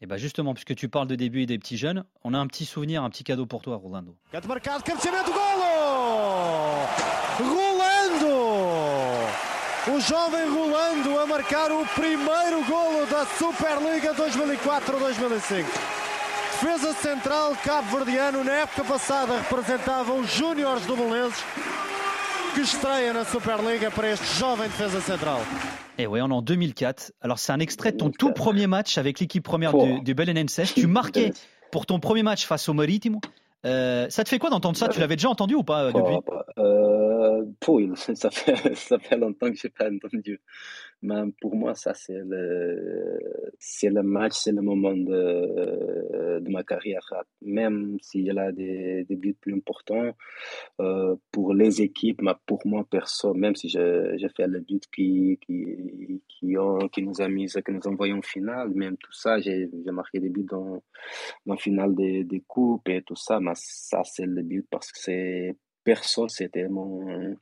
Et bien justement, puisque tu parles de début et des petits jeunes, on a un petit souvenir, un petit cadeau pour toi! Rolando! O jovem Rolando a marcar o primeiro golo da Superliga 2004-2005. Defesa central cabo-verdiano, na época passada representava os Júniores do Belenenses, que estreia na Superliga para este jovem defesa central. Et ouais, on est en 2004. Alors c'est un extrait de ton tout premier match avec l'équipe première du, du Belenenses. Tu marquais pour ton premier match face au Maritimo. Euh, ça te fait quoi d'entendre ça? Tu l'avais déjà entendu ou pas euh, depuis? Euh, pour, ça, fait, ça fait longtemps que je n'ai pas entendu. Mais pour moi, ça, c'est le, c'est le match, c'est le moment de, de ma carrière. Même s'il a des, des buts plus importants euh, pour les équipes, mais pour moi, perso, même si j'ai fait le but qui, qui, qui, ont, qui nous a mis, que nous envoyons en finale, même tout ça, j'ai marqué des buts dans, dans la finale des, des coupes et tout ça, mais ça, c'est le but parce que c'est perso, c'était mon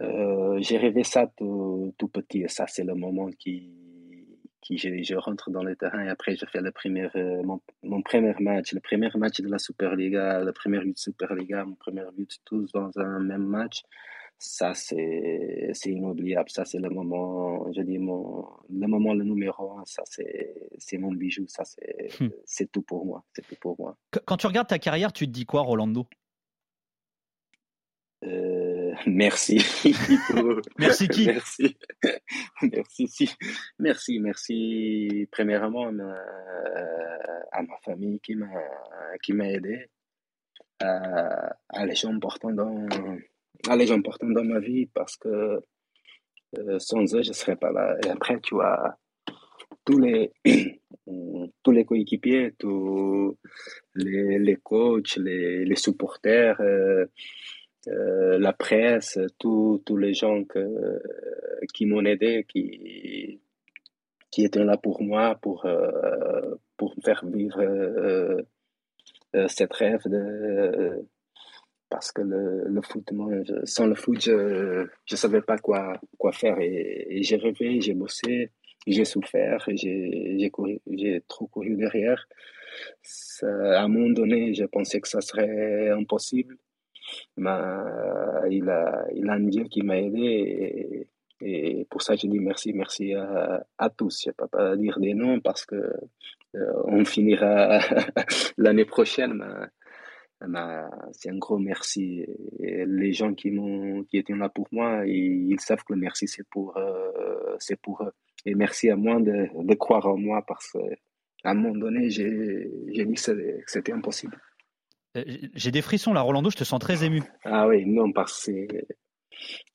euh, j'ai rêvé ça tout, tout, petit et ça, c'est le moment qui, qui je, je, rentre dans le terrain et après, je fais le premier, euh, mon, mon, premier match, le premier match de la Superliga, le premier but de Superliga, mon premier but tous dans un même match. Ça, c'est, inoubliable. Ça, c'est le moment, je dis, mon, le moment, le numéro un. Ça, c'est, mon bijou. Ça, c'est, hmm. c'est tout pour moi. C'est tout pour moi. Quand tu regardes ta carrière, tu te dis quoi, Rolando? Euh, merci. merci qui Merci. merci, si. merci, merci. Premièrement à ma, à ma famille qui m'a qui m'a aidé à, à les gens importants dans à les gens importants dans ma vie parce que euh, sans eux je serais pas là. Et après tu vois tous les tous les coéquipiers, tous les, les coachs, les, les supporters. Euh, euh, la presse, tous les gens que, qui m'ont aidé, qui, qui étaient là pour moi, pour, euh, pour faire vivre euh, euh cette rêve parce que le, le foot, moi, sans le foot, je ne savais pas quoi, quoi faire et, j'ai rêvé, j'ai bossé, j'ai souffert, j'ai trop couru derrière. À un moment donné, je pensais que ça serait impossible il, a, il a un Dieu qui m'a aidé et, pour ça je dis merci, merci à, à tous. Je ne peux pas dire des noms parce que euh, on finira l'année prochaine. Mais, c'est un gros merci. Les gens qui, qui étaient là pour moi, ils, ils savent que le merci c'est pour, euh, pour eux. Et merci à moi de, de croire en moi parce qu'à un moment donné, j'ai dit que c'était impossible. Euh, j'ai des frissons là, Rolando, je te sens très ému. Ah oui, non, parce que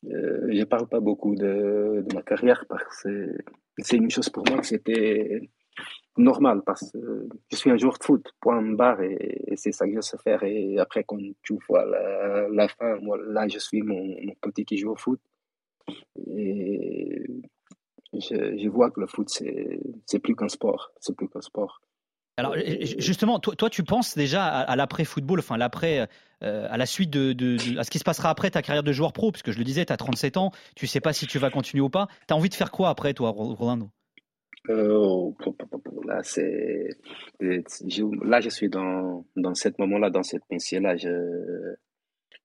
euh, je parle pas beaucoup de, ma carrière parce que c'est une chose pour moi que c'était normal parce que je suis un joueur de foot, point barre, et, c'est ça que je sais faire. Et après, quand tu vois la, fin, moi, là, je suis mon, petit qui joue au foot. Et je, je vois que le foot, c'est plus qu'un sport. C'est plus qu'un sport. Alors justement, toi, tu penses déjà à, l'après-football, enfin l'après, euh, à la suite de, à ce qui se passera après ta carrière de joueur pro, puisque je le disais, tu as 37 ans, tu sais pas si tu vas continuer ou pas. Tu as envie de faire quoi après, toi, Rolando euh, là, c'est, là, je suis dans, dans ce moment-là, dans cette pensée-là. Je,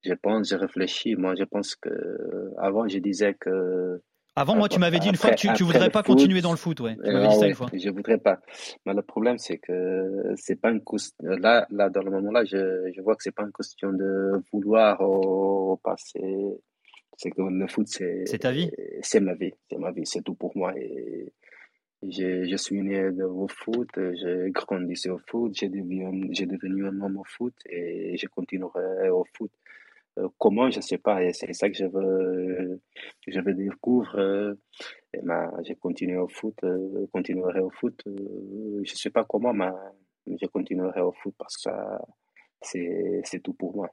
je pense, je réfléchis. Moi, je pense que avant, je disais que avant, moi, tu m'avais dit une fois que tu, tu voudrais pas foot, continuer dans le foot, ouais. Tu m'avais dit ça une fois. Je voudrais pas. Mais le problème, c'est que c'est pas une question. Là, là, dans le moment-là, je, je vois que c'est pas une question de vouloir au passé. C'est que le foot, c'est. C'est ta vie. C'est ma vie. C'est ma vie. C'est tout pour moi. Et je, je suis né au foot. J'ai grandi au foot. J'ai devenu, j'ai devenu un homme au foot et je continuerai au foot. Euh, comment, je ne sais pas. Et c'est ça que je veux, je veux découvrir. Euh, et continué au foot, euh, continuerai au foot. je ne sais pas comment, mais je continuerai au foot parce que c'est tout pour moi.